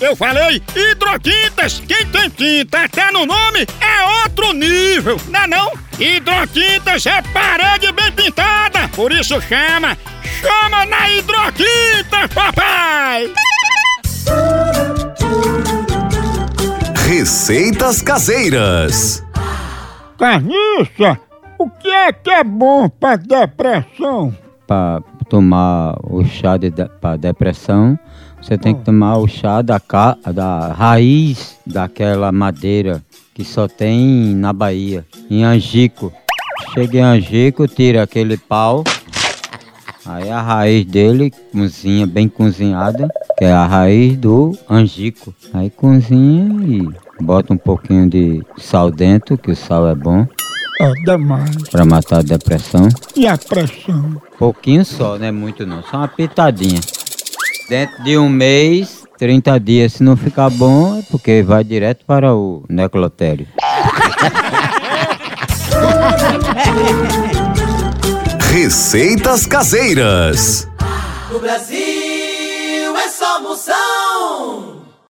Eu falei hidrotintas. Quem tem tinta até no nome é outro nível, não é não? Hidrotintas é parede bem pintada. Por isso chama, chama na hidrotinta, papai. Receitas caseiras. Carniça, o que é que é bom pra depressão? Para tomar o chá de, de, para depressão, você tem que tomar o chá da, ca, da raiz daquela madeira que só tem na Bahia, em Angico. Chega em Angico, tira aquele pau, aí a raiz dele cozinha bem cozinhada, que é a raiz do angico. Aí cozinha e bota um pouquinho de sal dentro, que o sal é bom É demais. para matar a depressão. E a pressão? Pouquinho só, não é muito não, só uma pitadinha. Dentro de um mês, 30 dias, se não ficar bom, é porque vai direto para o necrotério. Receitas caseiras. No Brasil é só moção.